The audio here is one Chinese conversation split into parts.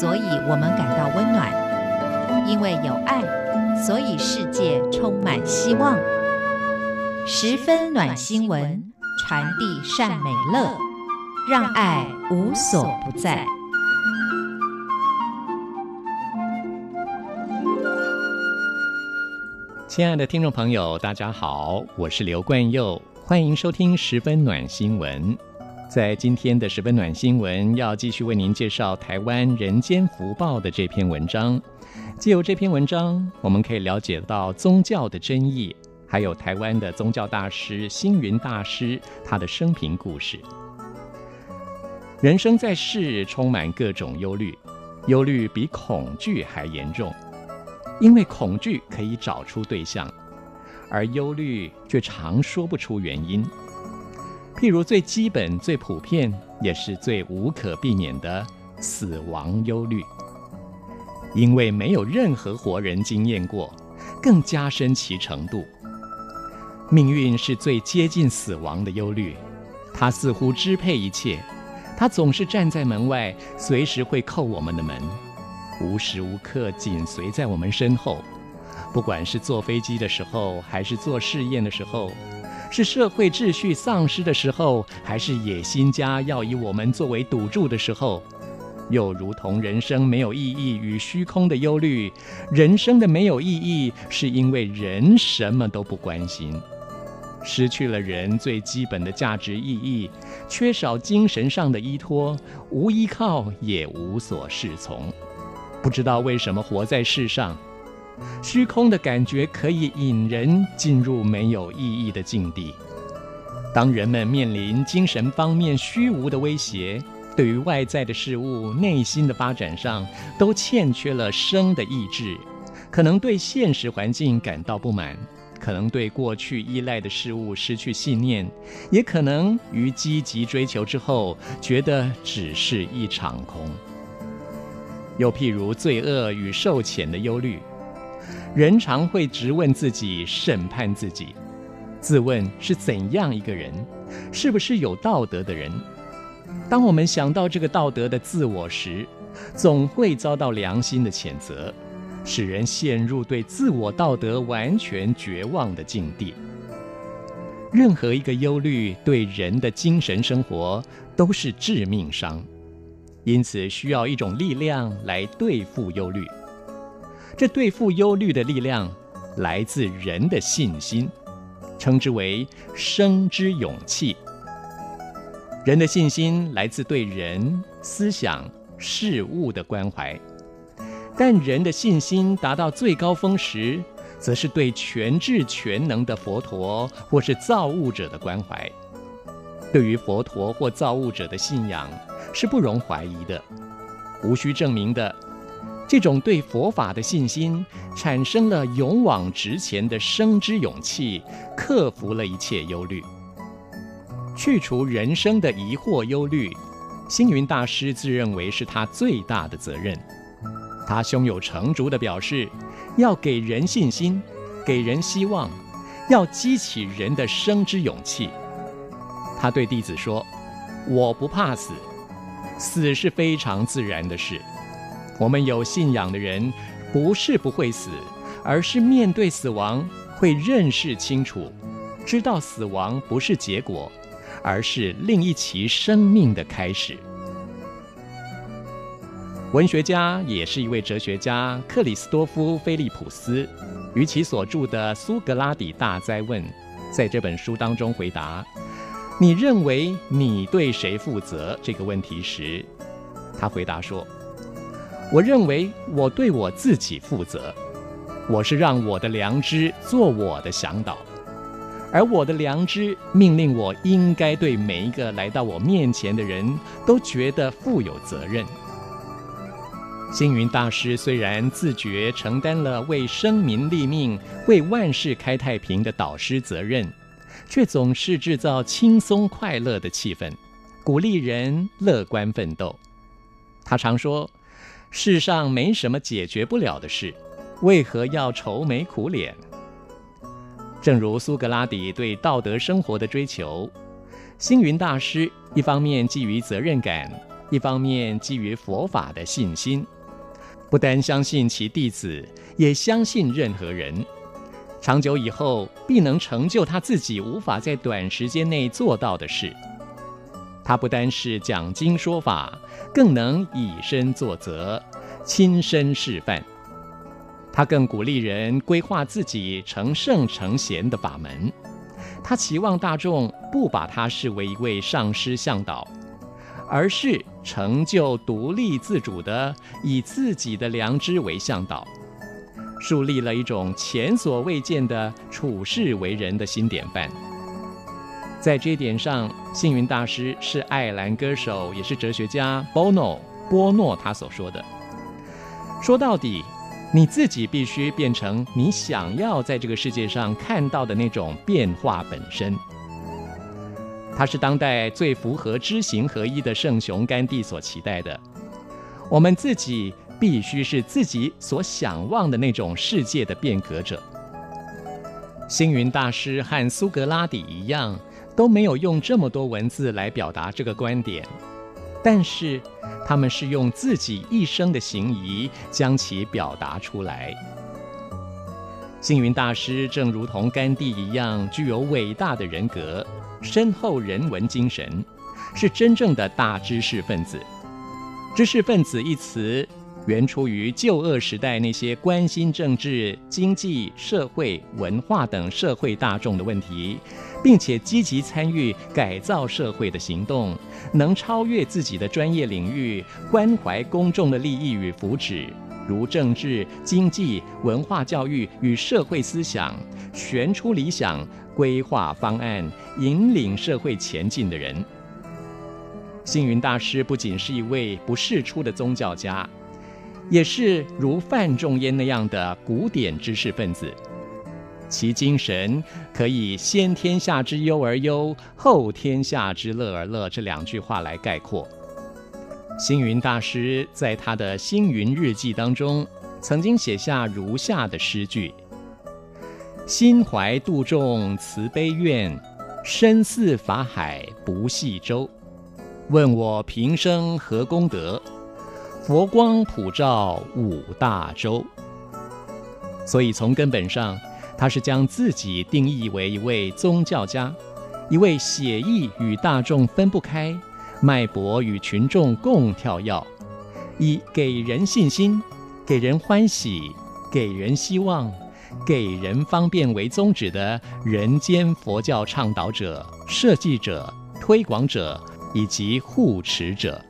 所以我们感到温暖；因为有爱，所以世界充满希望。十分暖新闻，传递善美乐，让爱无所不在。亲爱的听众朋友，大家好，我是刘冠佑，欢迎收听十分暖新闻。在今天的十分暖新闻，要继续为您介绍台湾《人间福报》的这篇文章。借由这篇文章，我们可以了解到宗教的真义，还有台湾的宗教大师星云大师他的生平故事。人生在世，充满各种忧虑，忧虑比恐惧还严重，因为恐惧可以找出对象，而忧虑却常说不出原因。譬如最基本、最普遍，也是最无可避免的死亡忧虑，因为没有任何活人经验过，更加深其程度。命运是最接近死亡的忧虑，它似乎支配一切，它总是站在门外，随时会叩我们的门，无时无刻紧随在我们身后，不管是坐飞机的时候，还是做试验的时候。是社会秩序丧失的时候，还是野心家要以我们作为赌注的时候？又如同人生没有意义与虚空的忧虑，人生的没有意义，是因为人什么都不关心，失去了人最基本的价值意义，缺少精神上的依托，无依靠也无所适从，不知道为什么活在世上。虚空的感觉可以引人进入没有意义的境地。当人们面临精神方面虚无的威胁，对于外在的事物、内心的发展上都欠缺了生的意志，可能对现实环境感到不满，可能对过去依赖的事物失去信念，也可能于积极追求之后，觉得只是一场空。又譬如罪恶与受谴的忧虑。人常会直问自己，审判自己，自问是怎样一个人，是不是有道德的人？当我们想到这个道德的自我时，总会遭到良心的谴责，使人陷入对自我道德完全绝望的境地。任何一个忧虑对人的精神生活都是致命伤，因此需要一种力量来对付忧虑。这对付忧虑的力量来自人的信心，称之为生之勇气。人的信心来自对人、思想、事物的关怀，但人的信心达到最高峰时，则是对全智全能的佛陀或是造物者的关怀。对于佛陀或造物者的信仰是不容怀疑的，无需证明的。这种对佛法的信心，产生了勇往直前的生之勇气，克服了一切忧虑，去除人生的疑惑忧虑。星云大师自认为是他最大的责任。他胸有成竹地表示，要给人信心，给人希望，要激起人的生之勇气。他对弟子说：“我不怕死，死是非常自然的事。”我们有信仰的人，不是不会死，而是面对死亡会认识清楚，知道死亡不是结果，而是另一期生命的开始。文学家也是一位哲学家克里斯多夫·菲利普斯，与其所著的《苏格拉底大哉问》在这本书当中回答：“你认为你对谁负责？”这个问题时，他回答说。我认为我对我自己负责，我是让我的良知做我的向导，而我的良知命令我应该对每一个来到我面前的人都觉得负有责任。星云大师虽然自觉承担了为生民立命、为万世开太平的导师责任，却总是制造轻松快乐的气氛，鼓励人乐观奋斗。他常说。世上没什么解决不了的事，为何要愁眉苦脸？正如苏格拉底对道德生活的追求，星云大师一方面基于责任感，一方面基于佛法的信心，不单相信其弟子，也相信任何人，长久以后必能成就他自己无法在短时间内做到的事。他不单是讲经说法，更能以身作则，亲身示范。他更鼓励人规划自己成圣成贤的法门。他期望大众不把他视为一位上师向导。而是成就独立自主的，以自己的良知为向导，树立了一种前所未见的处世为人的新典范。在这一点上，星云大师是爱尔兰歌手，也是哲学家 Bono 波诺他所说的：“说到底，你自己必须变成你想要在这个世界上看到的那种变化本身。”他是当代最符合知行合一的圣雄甘地所期待的。我们自己必须是自己所想望的那种世界的变革者。星云大师和苏格拉底一样，都没有用这么多文字来表达这个观点，但是他们是用自己一生的行仪将其表达出来。星云大师正如同甘地一样，具有伟大的人格。深厚人文精神，是真正的大知识分子。知识分子一词原出于旧恶时代那些关心政治、经济、社会、文化等社会大众的问题，并且积极参与改造社会的行动，能超越自己的专业领域，关怀公众的利益与福祉，如政治、经济、文化教育与社会思想，悬出理想。规划方案，引领社会前进的人。星云大师不仅是一位不世出的宗教家，也是如范仲淹那样的古典知识分子。其精神可以先天下之忧而忧，后天下之乐而乐这两句话来概括。星云大师在他的《星云日记》当中，曾经写下如下的诗句。心怀度众慈悲愿，身似法海不系舟。问我平生何功德？佛光普照五大洲。所以从根本上，他是将自己定义为一位宗教家，一位写意与大众分不开，脉搏与群众共跳跃，以给人信心、给人欢喜、给人希望。给人方便为宗旨的人间佛教倡导者、设计者、推广者以及护持者，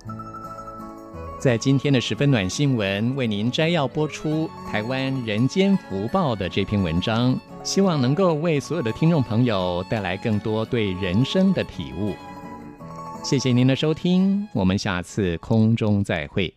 在今天的十分暖新闻为您摘要播出台湾人间福报的这篇文章，希望能够为所有的听众朋友带来更多对人生的体悟。谢谢您的收听，我们下次空中再会。